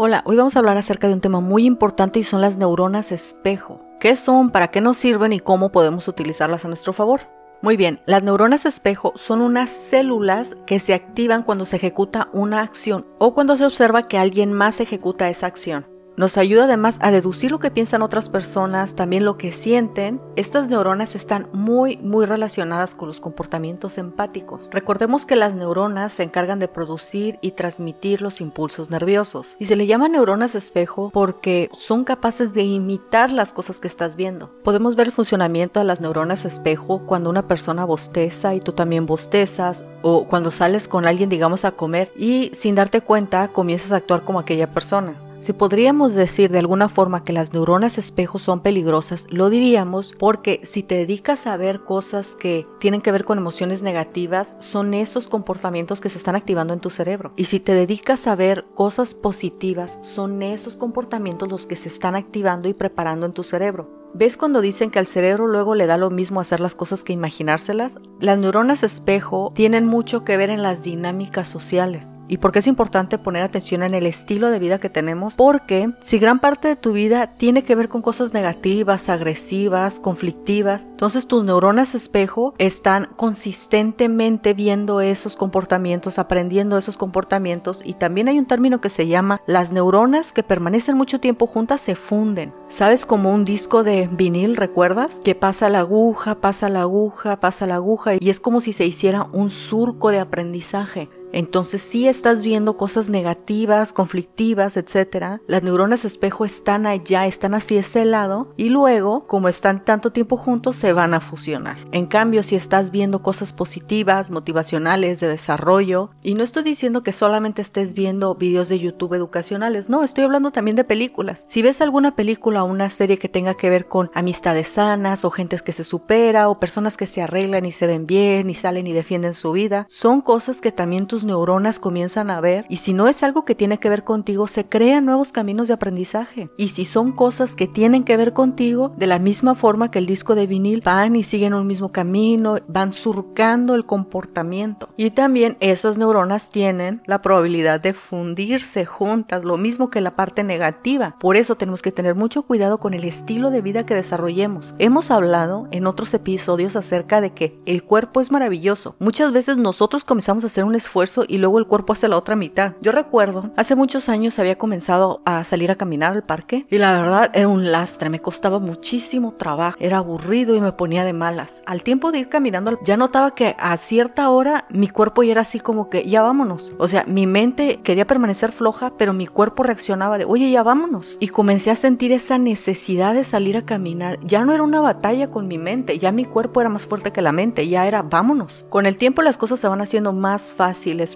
Hola, hoy vamos a hablar acerca de un tema muy importante y son las neuronas espejo. ¿Qué son, para qué nos sirven y cómo podemos utilizarlas a nuestro favor? Muy bien, las neuronas espejo son unas células que se activan cuando se ejecuta una acción o cuando se observa que alguien más ejecuta esa acción. Nos ayuda además a deducir lo que piensan otras personas, también lo que sienten. Estas neuronas están muy, muy relacionadas con los comportamientos empáticos. Recordemos que las neuronas se encargan de producir y transmitir los impulsos nerviosos. Y se le llama neuronas espejo porque son capaces de imitar las cosas que estás viendo. Podemos ver el funcionamiento de las neuronas espejo cuando una persona bosteza y tú también bostezas, o cuando sales con alguien, digamos, a comer y sin darte cuenta comienzas a actuar como aquella persona. Si podríamos decir de alguna forma que las neuronas espejo son peligrosas, lo diríamos porque si te dedicas a ver cosas que tienen que ver con emociones negativas, son esos comportamientos que se están activando en tu cerebro. Y si te dedicas a ver cosas positivas, son esos comportamientos los que se están activando y preparando en tu cerebro. ¿Ves cuando dicen que al cerebro luego le da lo mismo hacer las cosas que imaginárselas? Las neuronas espejo tienen mucho que ver en las dinámicas sociales. ¿Y por qué es importante poner atención en el estilo de vida que tenemos? Porque si gran parte de tu vida tiene que ver con cosas negativas, agresivas, conflictivas, entonces tus neuronas espejo están consistentemente viendo esos comportamientos, aprendiendo esos comportamientos y también hay un término que se llama las neuronas que permanecen mucho tiempo juntas se funden. ¿Sabes como un disco de vinil, recuerdas? Que pasa la aguja, pasa la aguja, pasa la aguja y es como si se hiciera un surco de aprendizaje. Entonces si estás viendo cosas negativas, conflictivas, etc. Las neuronas espejo están allá, están así ese lado y luego, como están tanto tiempo juntos, se van a fusionar. En cambio, si estás viendo cosas positivas, motivacionales, de desarrollo, y no estoy diciendo que solamente estés viendo videos de YouTube educacionales, no, estoy hablando también de películas. Si ves alguna película o una serie que tenga que ver con amistades sanas o gentes que se supera o personas que se arreglan y se ven bien y salen y defienden su vida, son cosas que también neuronas comienzan a ver y si no es algo que tiene que ver contigo, se crean nuevos caminos de aprendizaje. Y si son cosas que tienen que ver contigo, de la misma forma que el disco de vinil, van y siguen un mismo camino, van surcando el comportamiento. Y también esas neuronas tienen la probabilidad de fundirse juntas, lo mismo que la parte negativa. Por eso tenemos que tener mucho cuidado con el estilo de vida que desarrollemos. Hemos hablado en otros episodios acerca de que el cuerpo es maravilloso. Muchas veces nosotros comenzamos a hacer un esfuerzo y luego el cuerpo hace la otra mitad. Yo recuerdo, hace muchos años había comenzado a salir a caminar al parque y la verdad era un lastre, me costaba muchísimo trabajo, era aburrido y me ponía de malas. Al tiempo de ir caminando ya notaba que a cierta hora mi cuerpo ya era así como que ya vámonos. O sea, mi mente quería permanecer floja, pero mi cuerpo reaccionaba de, oye, ya vámonos. Y comencé a sentir esa necesidad de salir a caminar. Ya no era una batalla con mi mente, ya mi cuerpo era más fuerte que la mente, ya era vámonos. Con el tiempo las cosas se van haciendo más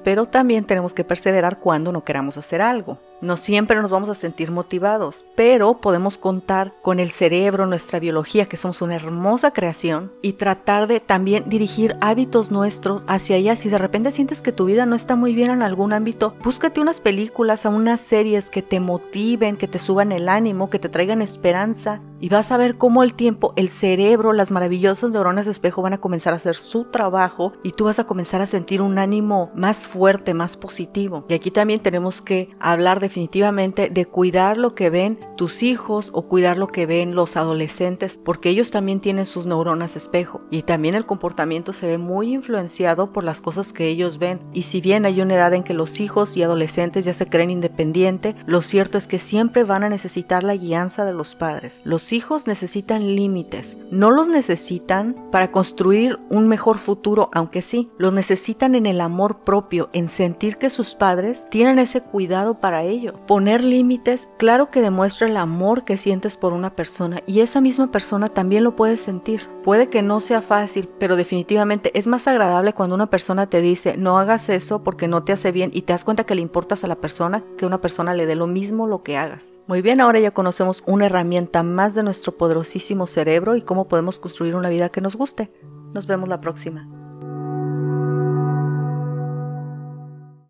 pero también tenemos que perseverar cuando no queramos hacer algo. No siempre nos vamos a sentir motivados, pero podemos contar con el cerebro, nuestra biología, que somos una hermosa creación, y tratar de también dirigir hábitos nuestros hacia allá. Si de repente sientes que tu vida no está muy bien en algún ámbito, búscate unas películas, a unas series que te motiven, que te suban el ánimo, que te traigan esperanza, y vas a ver cómo el tiempo, el cerebro, las maravillosas neuronas de espejo van a comenzar a hacer su trabajo y tú vas a comenzar a sentir un ánimo más fuerte, más positivo. Y aquí también tenemos que hablar de definitivamente de cuidar lo que ven tus hijos o cuidar lo que ven los adolescentes, porque ellos también tienen sus neuronas espejo y también el comportamiento se ve muy influenciado por las cosas que ellos ven. Y si bien hay una edad en que los hijos y adolescentes ya se creen independientes, lo cierto es que siempre van a necesitar la guianza de los padres. Los hijos necesitan límites, no los necesitan para construir un mejor futuro, aunque sí, los necesitan en el amor propio, en sentir que sus padres tienen ese cuidado para ellos Poner límites, claro que demuestra el amor que sientes por una persona y esa misma persona también lo puede sentir. Puede que no sea fácil, pero definitivamente es más agradable cuando una persona te dice no hagas eso porque no te hace bien y te das cuenta que le importas a la persona que una persona le dé lo mismo lo que hagas. Muy bien, ahora ya conocemos una herramienta más de nuestro poderosísimo cerebro y cómo podemos construir una vida que nos guste. Nos vemos la próxima.